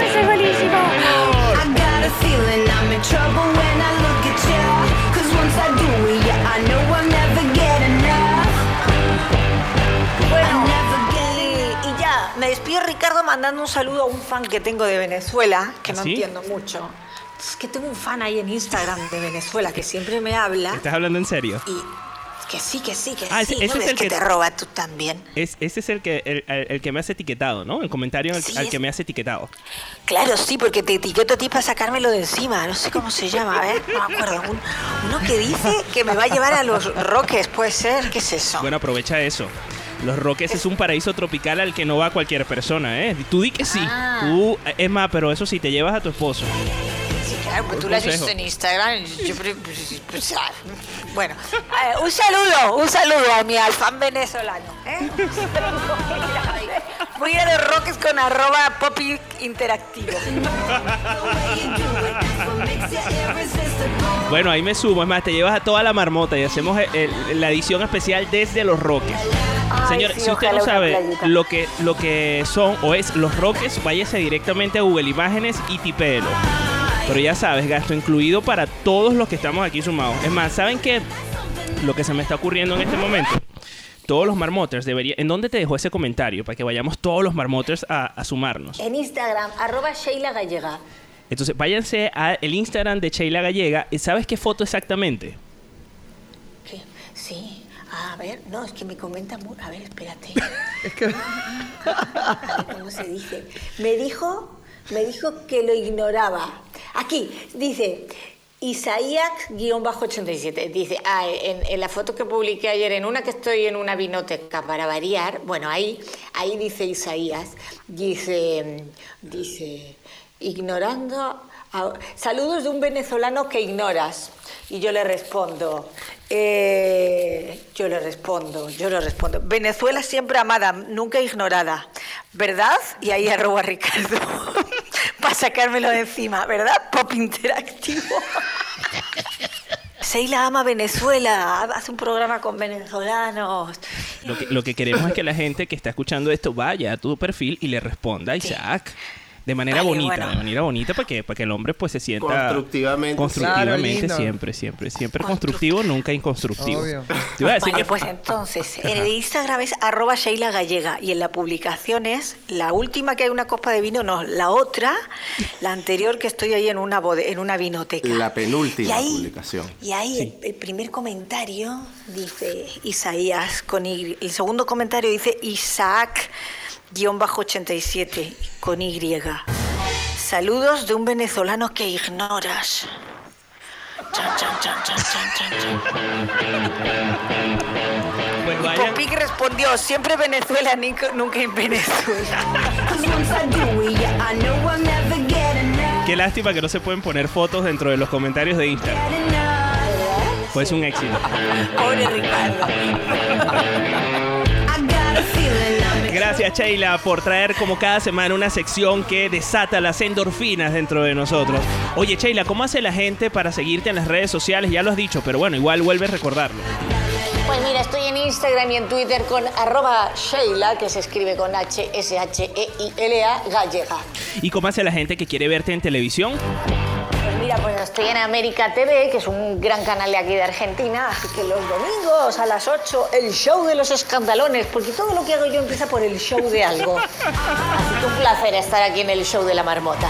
Es malísima. I got a feeling I'm in trouble when I look at you. Cause once I do it, Ricardo mandando un saludo a un fan que tengo de Venezuela, que no ¿Sí? entiendo mucho. Es que tengo un fan ahí en Instagram de Venezuela que siempre me habla ¿Estás hablando en serio? y que sí, que sí, que Ah, sí. ese- ¿No ese es ves el que que- te roba tú también? Es, ese es el que, el, el- que me has etiquetado, ¿no? El comentario al, Sí, al es- que me has etiquetado. Claro, sí, porque te etiqueto a ti para sacármelo de encima. No sé cómo se llama, ¿eh? No me acuerdo. Un- uno que dice que me va a llevar a los roques, ¿puede ser? ¿Qué es eso? Bueno, aprovecha eso. Los Roques es un paraíso tropical al que no va cualquier persona, ¿eh? Tú di que sí. Ah. Tú, es más, pero eso sí, te llevas a tu esposo. Sí, claro, pues tú la has visto en Instagram. yo pues, pues, ah, bueno, eh, un saludo, un saludo a mi alfán venezolano. ¿eh? Voy a los roques con arroba popi interactivo. Bueno, ahí me sumo. Es más, te llevas a toda la marmota y hacemos el- el- la edición especial desde Los Roques. Ay, Señor, sí, si usted no sabe lo que, lo que son o es Los Roques, váyase directamente a Google Imágenes y tipéelo. Pero ya sabes, gasto incluido para todos los que estamos aquí sumados. Es más, ¿saben qué? Lo que se me está ocurriendo en este momento. Todos los marmoters deberían... ¿En dónde te dejó ese comentario? Para que vayamos todos los marmoters a, a sumarnos. En Instagram, arroba Sheila Gallega. Entonces, váyanse al Instagram de Sheila Gallega. ¿Y sabes qué foto exactamente? ¿Qué? Sí. A ver, no, es que me comenta mu- A ver, espérate. A ver, ¿Cómo se dice? Me dijo, me dijo que lo ignoraba. Aquí, dice. Isaías-87 dice, ah, en, en la foto que publiqué ayer, en una que estoy en una vinoteca para variar, bueno, ahí, ahí dice Isaías, dice, dice, ignorando, a- saludos de un venezolano que ignoras. Y yo le respondo, eh, yo le respondo, yo le respondo, Venezuela siempre amada, nunca ignorada, ¿verdad? Y ahí arroba Ricardo, para sacármelo de encima, ¿verdad? Pop interactivo. Seila ama Venezuela, hace un programa con venezolanos. Lo que, lo que queremos es que la gente que está escuchando esto vaya a tu perfil y le responda a Isaac. De manera bonita, bueno. de manera bonita para que, para que el hombre pues se sienta Constructivamente. constructivamente Claro, siempre, siempre, siempre constructivo, nunca inconstructivo. Obvio. Que pues entonces, en el Instagram es arroba Sheila Gallega y en la publicación es la última que hay una copa de vino, no, la otra, la anterior que estoy ahí en una, bode- en una vinoteca. La penúltima Y ahí- publicación. Y ahí el, el primer comentario dice Isaías con Y. El segundo comentario dice Isaac 87 con Y. Saludos de un venezolano que ignoras. Chan, chan, chan, chan, chan, chan, chan. pues Y Popic respondió, siempre Venezuela, nunca en Venezuela. qué lástima que no se pueden poner fotos dentro de los comentarios de Instagram. Pues un éxito. Pobre Ricardo. Gracias Sheila por traer como cada semana una sección que desata las endorfinas dentro de nosotros. Oye Sheila, ¿cómo hace la gente para seguirte en las redes sociales? Ya lo has dicho, pero bueno, igual vuelve a recordarlo. Pues mira, estoy en Instagram y en Twitter con arroba Sheila, que se escribe con H-S-H-E-I-L-A gallega. ¿Y cómo hace la gente que quiere verte en televisión? Pues mira, pues estoy en América TV, que es un gran canal de aquí de Argentina, así que los domingos a las 8, el show de los escandalones, porque todo lo que hago yo empieza por el show de algo. Así que un placer estar aquí en el show de la marmota.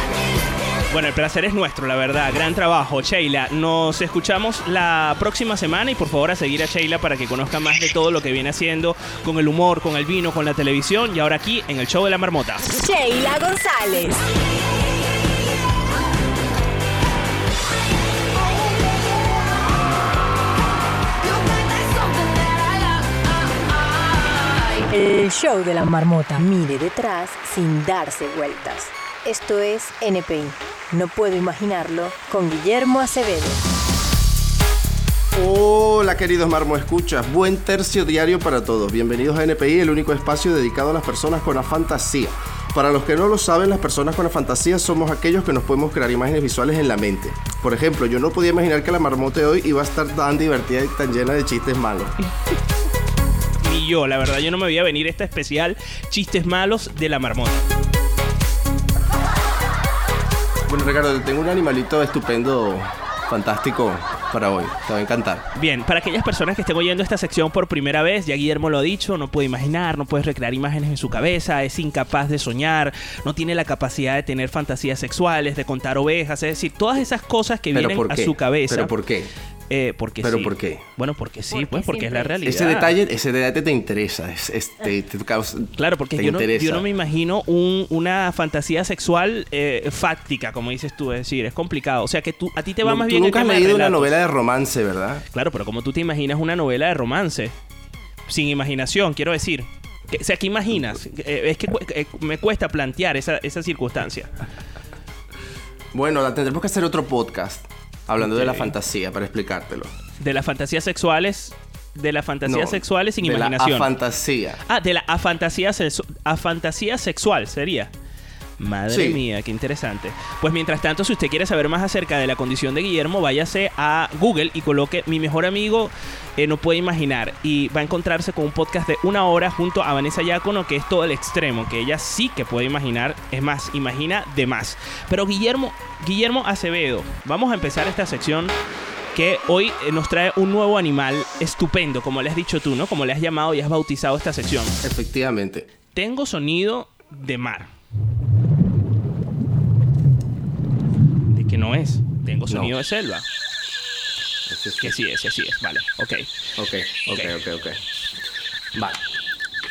Bueno, el placer es nuestro, la verdad. Gran trabajo, Sheila. Nos escuchamos la próxima semana y por favor a seguir a Sheila para que conozca más de todo lo que viene haciendo con el humor, con el vino, con la televisión y ahora aquí en el show de la marmota. Sheila González. El show de la marmota. Mire detrás sin darse vueltas. Esto es NPI. No puedo imaginarlo con Guillermo Acevedo. Hola queridos Marmo Escuchas, buen tercio diario para todos. Bienvenidos a NPI, el único espacio dedicado a las personas con la fantasía. Para los que no lo saben, las personas con la fantasía somos aquellos que nos podemos crear imágenes visuales en la mente. Por ejemplo, yo no podía imaginar que la marmota hoy iba a estar tan divertida y tan llena de chistes malos. Ni yo, la verdad, yo no me veía venir esta especial Chistes Malos de la Marmota. Bueno, Ricardo, tengo un animalito estupendo, fantástico para hoy. Te va a encantar. Bien, para aquellas personas que estén oyendo esta sección por primera vez, ya Guillermo lo ha dicho, no puede imaginar, no puede recrear imágenes en su cabeza, es incapaz de soñar, no tiene la capacidad de tener fantasías sexuales, de contar ovejas, es decir, todas esas cosas que ¿Pero vienen a su cabeza. ¿Pero por qué? Eh, porque ¿Pero sí. por qué? Bueno, porque sí, Porque pues porque es la realidad. Ese detalle, ese detalle te interesa, es, es- te, te causa- Claro, porque te yo no, interesa. yo no me imagino un- una fantasía sexual eh, fáctica, como dices tú, es decir, es complicado. O sea que tú, a ti te va No, más tú bien el nunca has leído una novela de romance, ¿verdad? Claro, pero como tú te imaginas una novela de romance, sin imaginación, quiero decir. Que- o sea, ¿qué imaginas? Eh, es que eh, me cuesta plantear esa, esa circunstancia. Bueno, la tendremos que hacer otro podcast hablando de la fantasía para explicártelo. De las fantasías sexuales. De las fantasías No, sexuales sin de imaginación. La fantasía. Ah, de la afantasía, afantasía sexual sería. Madre Sí. mía, qué interesante. Pues mientras tanto, si usted quiere saber más acerca de la condición de Guillermo, váyase a Google y coloque mi mejor amigo eh, no puede imaginar y va a encontrarse con un podcast de una hora junto a Vanessa Yacono, que es todo el extremo, que ella sí que puede imaginar, es más, imagina de más. Pero Guillermo, Guillermo Acevedo, vamos a empezar esta sección que hoy eh, nos trae un nuevo animal estupendo, como le has dicho tú, ¿no? Como le has llamado y has bautizado esta sección. Efectivamente. Tengo sonido de mar. ¿De qué no es? Tengo sonido No. de selva. Ese sí. Que sí es, así es. Vale, ok. Ok, ok, ok, ok. Vale.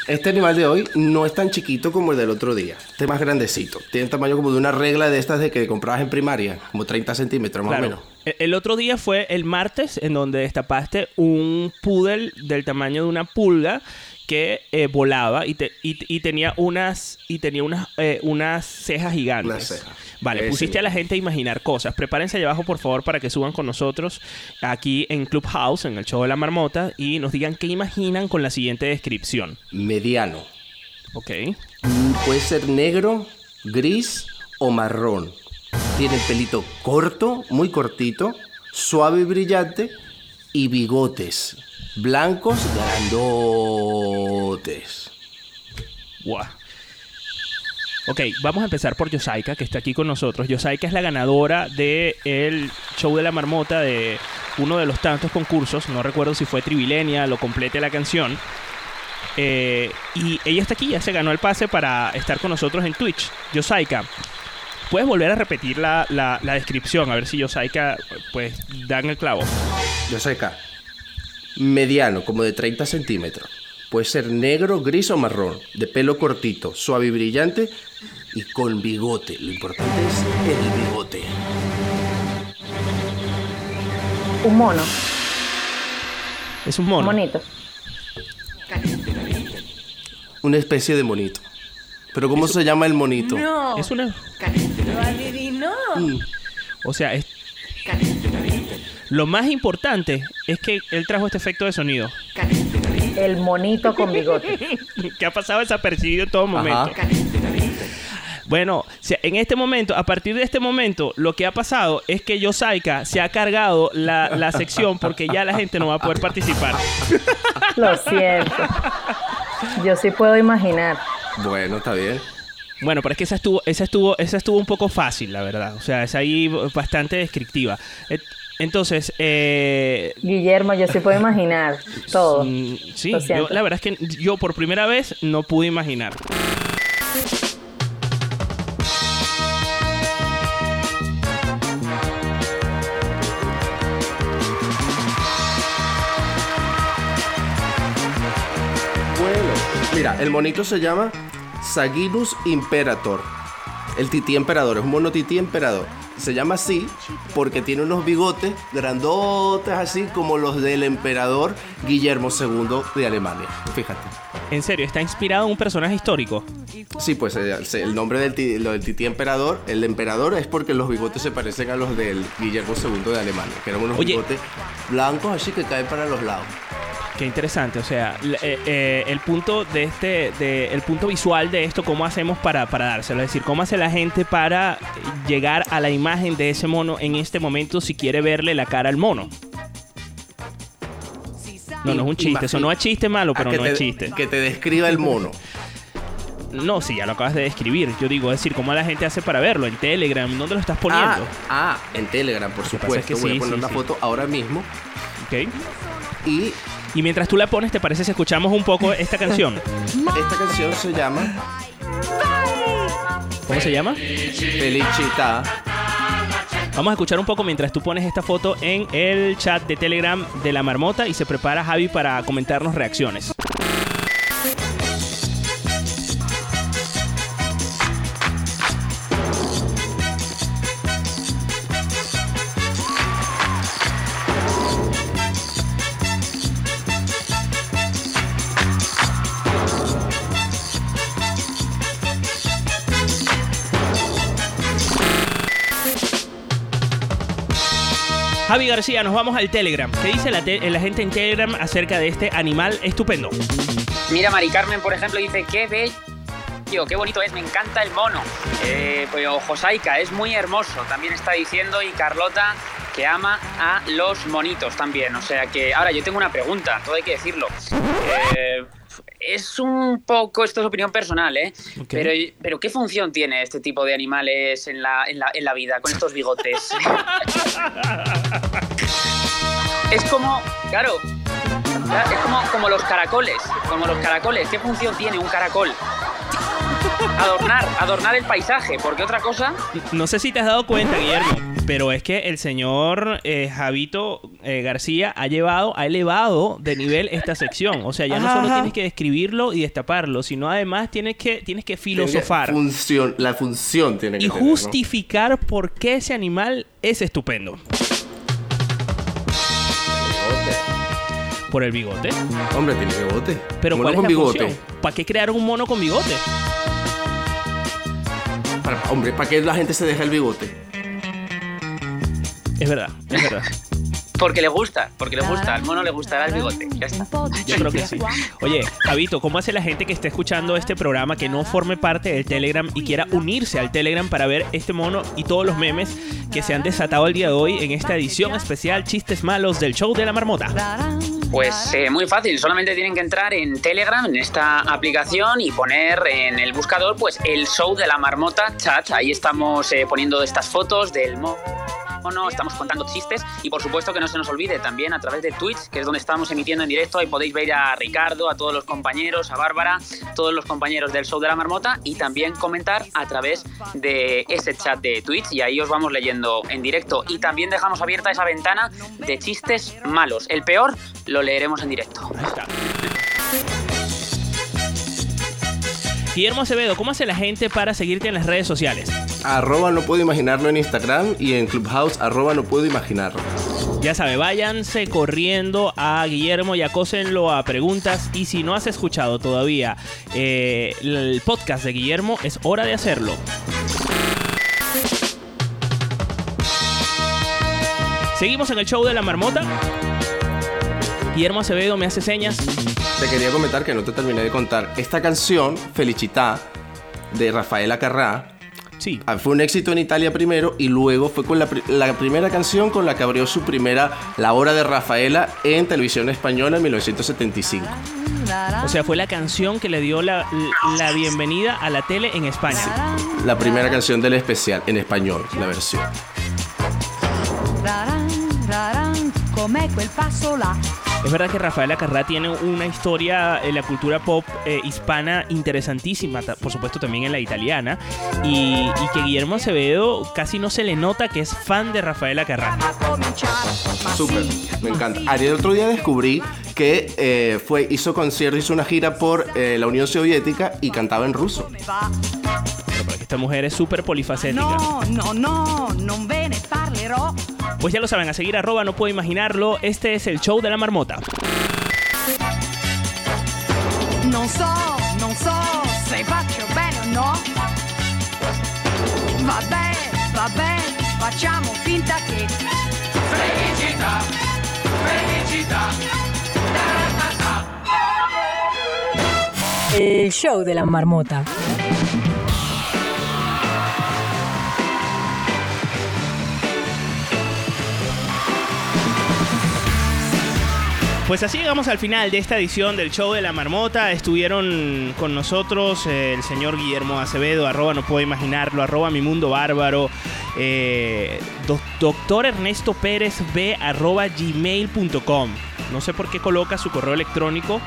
Este animal de hoy no es tan chiquito como el del otro día. Este es más grandecito. Tiene el tamaño como de una regla de estas de que comprabas en primaria, como 30 centímetros más o Claro. menos. El, el otro día fue el martes en donde destapaste un poodle del tamaño de una pulga que eh, volaba y, te- y- y tenía unas y tenía unas eh, unas cejas gigantes. Vale, Ese pusiste a la gente a imaginar cosas. Prepárense allá abajo, por favor, para que suban con nosotros aquí en Clubhouse, en el show de la marmota, y nos digan qué imaginan con la siguiente descripción. Mediano. Ok. Puede ser negro, gris o marrón. Tiene el pelito corto, muy cortito, suave y brillante y bigotes blancos grandotes. Ok, vamos a empezar por Yosaika, que está aquí con nosotros. Yosaika es la ganadora del show de la marmota de uno de los tantos concursos. No recuerdo si fue Trivilenia, lo complete la canción. Eh, y ella está aquí, ya se ganó el pase para estar con nosotros en Twitch. Yosaika, ¿puedes volver a repetir la, la- la descripción? A ver si Yosaika, pues, dan el clavo. Yo sé acá. Mediano, como de 30 centímetros. Puede ser negro, gris o marrón. De pelo cortito, suave y brillante y con bigote. Lo importante es el bigote. Un mono, Es un mono. monito. Una especie de monito. Pero ¿cómo se llama el monito? No. Es una... Lo adivinó. Mm, O sea, es... Lo más importante es que él trajo este efecto de sonido. El monito con bigote. que ha pasado desapercibido en todo momento. Ajá. Bueno, en este momento, a partir de este momento, lo que ha pasado es que Yosaika se ha cargado la, la sección porque ya la gente no va a poder participar. Lo siento. Yo sí puedo imaginar. Bueno, está bien. Bueno, pero es que esa estuvo, esa estuvo, esa estuvo un poco fácil, la verdad. O sea, es ahí bastante descriptiva. Entonces, eh, Guillermo, yo sí puedo imaginar todo. mm, sí, yo, la verdad es que yo por primera vez no pude imaginar. Bueno, mira, el monito se llama Saginus Imperator. El tití emperador, es un mono tití emperador. Se llama así porque tiene unos bigotes grandotes, así como los del emperador Guillermo II de Alemania. Fíjate. En serio, está inspirado en un personaje histórico. Sí, pues eh, el nombre del, ti- lo del tití emperador, el emperador es porque los bigotes se parecen a los del Guillermo II de Alemania, que eran unos Oye. bigotes blancos así que caen para los lados. Qué interesante, o sea, eh, eh, el punto de este, de, el punto visual de esto, cómo hacemos para, para dárselo, es decir, cómo hace la gente para llegar a la imagen de ese mono en este momento si quiere verle la cara al mono. No, no es un chiste, eso no es chiste malo, pero no te- es chiste. Que te describa el mono. No, sí, ya lo acabas de describir. Yo digo, es decir, cómo la gente hace para verlo, en Telegram, ¿dónde lo estás poniendo? Ah, ah, en Telegram, por supuesto. es que Voy sí, a poner sí, una sí. foto ahora mismo. Ok. Y Y mientras tú la pones, ¿te parece si escuchamos un poco esta canción? esta canción se llama ¿Cómo se llama? Felicita. Vamos a escuchar un poco mientras tú pones esta foto en el chat de Telegram de la marmota y se prepara Javi para comentarnos reacciones. Javi García, nos vamos al Telegram. ¿Qué dice la, te- la gente en Telegram acerca de este animal estupendo? Mira, Mari Carmen, por ejemplo, dice, qué bello, qué bonito es, me encanta el mono. Eh, pues, o Josaica, es muy hermoso, también está diciendo, y Carlota, que ama a los monitos también. O sea que, ahora yo tengo una pregunta, todo hay que decirlo. Eh, es un poco, esto es opinión personal, ¿eh? Pero, pero ¿qué función tiene este tipo de animales en la, en la, en la vida, con estos bigotes? es como, claro, es como, como los caracoles, como los caracoles. ¿Qué función tiene un caracol? Adornar, adornar el paisaje, porque otra cosa... No sé si te has dado cuenta, Guillermo, pero es que el señor eh, Javito eh, García ha llevado, ha elevado de nivel esta sección. O sea, ya no solo ajá. tienes que describirlo y destaparlo, sino además tienes que, tienes que filosofar Función, la función tiene que y tener, ¿no? justificar por qué ese animal es estupendo. Por el bigote. Hombre, tiene bigote. Pero Mono ¿cuál es con la bigote. función? ¿Para qué crear un mono con bigote? Para- hombre, ¿para qué la gente se deja el bigote? Es verdad, es verdad. Porque le gusta, porque le gusta, al mono le gustará el bigote, ya está. Yo creo que sí. Oye, Javito, ¿cómo hace la gente que esté escuchando este programa que no forme parte del Telegram y quiera unirse al Telegram para ver este mono y todos los memes que se han desatado el día de hoy en esta edición especial Chistes Malos del Show de la Marmota? Pues eh, muy fácil, solamente tienen que entrar en Telegram, en esta aplicación y poner en el buscador pues el show de la marmota chat. Ahí estamos eh, poniendo estas fotos del mono, estamos contando chistes y por supuesto que no se nos olvide también a través de Twitch, que es donde estamos emitiendo en directo, ahí podéis ver a Ricardo, a todos los compañeros, a Bárbara, todos los compañeros del show de la marmota y también comentar a través de ese chat de Twitch y ahí os vamos leyendo en directo y también dejamos abierta esa ventana de chistes malos. El peor lo leeremos en directo. Ahí está. Guillermo Acevedo, ¿cómo hace la gente para seguirte en las redes sociales? Arroba no puedo imaginarlo en Instagram y en Clubhouse arroba no puedo imaginarlo. Ya sabe, váyanse corriendo a Guillermo y acósenlo a preguntas. Y si no has escuchado todavía eh, el podcast de Guillermo, es hora de hacerlo. Seguimos en el show de la marmota. Guillermo Acevedo me hace señas. Te quería comentar que no te terminé de contar. Esta canción, Felicità, de Rafaela Carrà, Sí. ah, fue un éxito en Italia primero y luego fue con la, pri- la primera canción con la que abrió su primera La Hora de Rafaela en televisión española en 1975. O sea, fue la canción que le dio la, la bienvenida a la tele en España. La primera canción del especial en español, la versión. Es verdad que Rafaela Carrá tiene una historia en la cultura pop eh, hispana interesantísima, por supuesto también en la italiana, y, y que Guillermo Acevedo casi no se le nota que es fan de Rafaela Carrá. Súper, me encanta. Ayer el otro día descubrí que eh, fue, hizo concierto, hizo una gira por eh, la Unión Soviética y cantaba en ruso. Pero esta mujer es súper polifacética. No, no, no, non ve ne parlerò. Pues ya lo saben, a seguir arroba, no puedo imaginarlo. Este es el show de la marmota. Non so, non so se faccio bene o no. Vabbè, vabbè, facciamo finta che. Felicità, felicità. El show de la marmota. Pues así llegamos al final de esta edición del show de la marmota. Estuvieron con nosotros eh, el señor Guillermo Acevedo, arroba no puedo imaginarlo, arroba mi mundo bárbaro, eh, doc- doctor Ernesto Pérez B, arroba gmail.com. No sé por qué coloca su correo electrónico,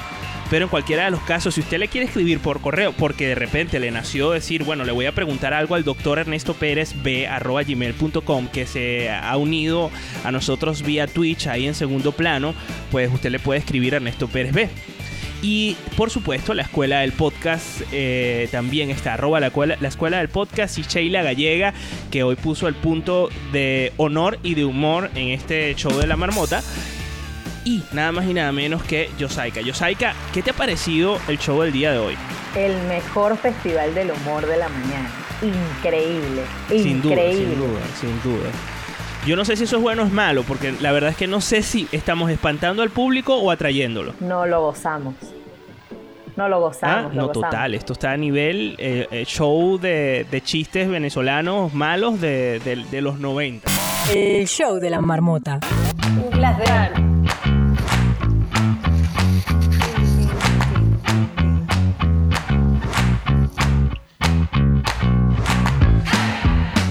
pero en cualquiera de los casos, si usted le quiere escribir por correo, porque de repente le nació decir, bueno, le voy a preguntar algo al doctor Ernesto Pérez B, arroba gmail.com, que se ha unido a nosotros vía Twitch ahí en segundo plano, pues usted le puede escribir Ernesto Pérez B. Y por supuesto, la escuela del podcast eh, también está, arroba la, escuela- la escuela del podcast y Sheila Gallega, que hoy puso el punto de honor y de humor en este show de la marmota. Y nada más y nada menos que Yosaika. Yosaika, ¿qué te ha parecido el show del día de hoy? El mejor festival del humor de la mañana. Increíble. Sin duda, Increíble. sin duda, sin duda. Yo no sé si eso es bueno o es malo, porque la verdad es que no sé si estamos espantando al público o atrayéndolo. No lo gozamos. No lo Ah, gozamos. lo no, gozamos. total. Esto está a nivel eh, eh, show de, de chistes venezolanos malos de, de- de los 90. El show de la marmota. Un.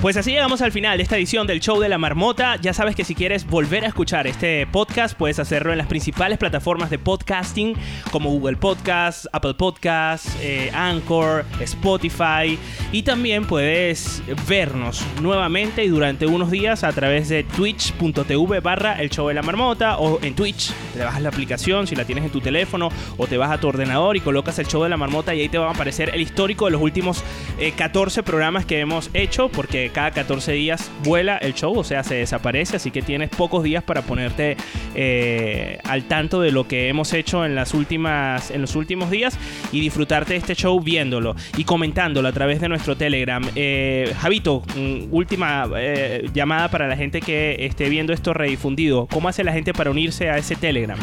Pues así llegamos al final de esta edición del show de la marmota. Ya sabes que si quieres volver a escuchar este podcast, puedes hacerlo en las principales plataformas de podcasting como Google Podcasts, Apple Podcasts, eh, Anchor, Spotify. Y también puedes vernos nuevamente y durante unos días a través de twitch.tv barra el show de la marmota o en Twitch. Te bajas la aplicación si la tienes en tu teléfono o te vas a tu ordenador y colocas el show de la marmota y ahí te va a aparecer el histórico de los últimos eh, 14 programas que hemos hecho porque cada 14 días vuela el show, o sea, se desaparece, así que tienes pocos días para ponerte eh, al tanto de lo que hemos hecho en las últimas en los últimos días y disfrutarte de este show viéndolo y comentándolo a través de nuestro Telegram. Eh, Javito, mm, última eh, llamada para la gente que esté viendo esto redifundido. ¿Cómo hace la gente para unirse a ese Telegram?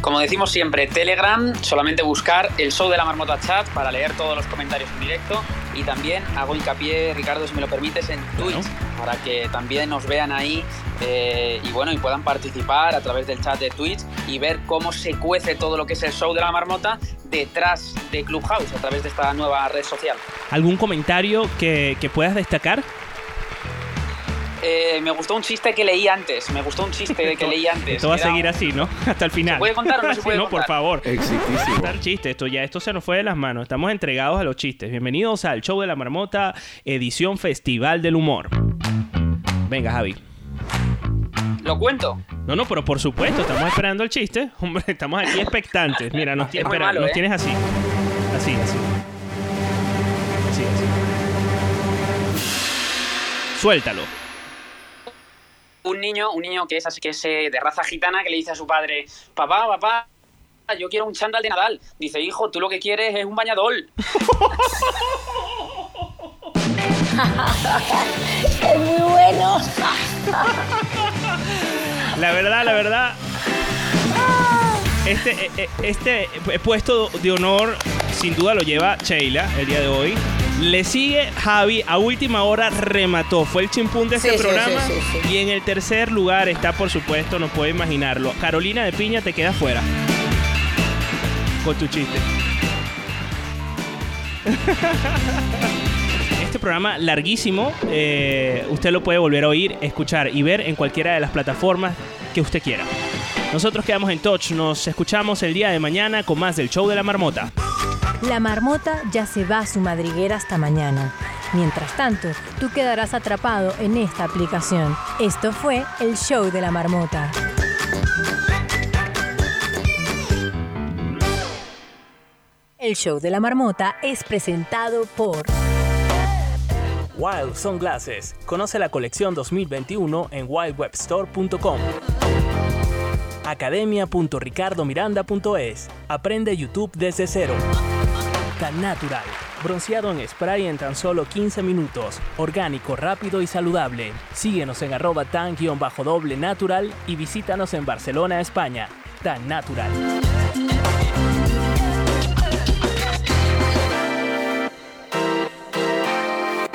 Como decimos siempre, Telegram, solamente buscar el show de la marmota chat para leer todos los comentarios en directo y también hago hincapié, Ricardo, si me lo permites, en Twitch, para que también nos vean ahí eh, y bueno, y puedan participar a través del chat de Twitch y ver cómo se cuece todo lo que es el show de la marmota detrás de Clubhouse a través de esta nueva red social. ¿Algún comentario que, que puedas destacar? Eh, me gustó un chiste que leí antes, me gustó un chiste de que leí antes. Esto va a seguir así, ¿no? Hasta el final. ¿Se puede contar o no se puede no, por contar? favor. Exitísimo. Contar chiste, esto ya esto se nos fue de las manos. Estamos entregados a los chistes. Bienvenidos al show de la marmota, edición Festival del Humor. Venga, Javi. ¿Lo cuento? No, no, pero por supuesto, estamos esperando el chiste. Hombre, estamos aquí expectantes. Mira, nos, Es muy espera, malo, nos ¿eh? tienes así. Así, así. Así, así. Suéltalo. Un niño, un niño que es así que es eh, de raza gitana que le dice a su padre, papá, papá, yo quiero un chándal de Nadal. Dice, hijo, tú lo que quieres es un bañadol. Es muy bueno. La verdad, la verdad. Este, eh, eh, este puesto de honor sin duda lo lleva Sheila el día de hoy. Le sigue Javi, a última hora remató. Fue el chimpún de este Sí, programa. sí, sí, Y en el tercer lugar está, por supuesto, no puedo imaginarlo. Carolina de Piña te queda fuera. Con tu chiste. Este programa larguísimo, eh, usted lo puede volver a oír, escuchar y ver en cualquiera de las plataformas que usted quiera. Nosotros quedamos en touch, nos escuchamos el día de mañana con más del show de la marmota. La marmota ya se va a su madriguera hasta mañana. Mientras tanto, tú quedarás atrapado en esta aplicación. Esto fue el show de la marmota. El show de la marmota es presentado por... Wild Sunglasses. Conoce la colección 2021 en wildwebstore.com. Academia.ricardomiranda.es. Aprende YouTube desde cero. Tan Natural. Bronceado en spray en tan solo 15 minutos. Orgánico, rápido y saludable. Síguenos en arroba tan-doble natural y visítanos en Barcelona, España. Tan Natural.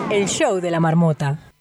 El show de la marmota.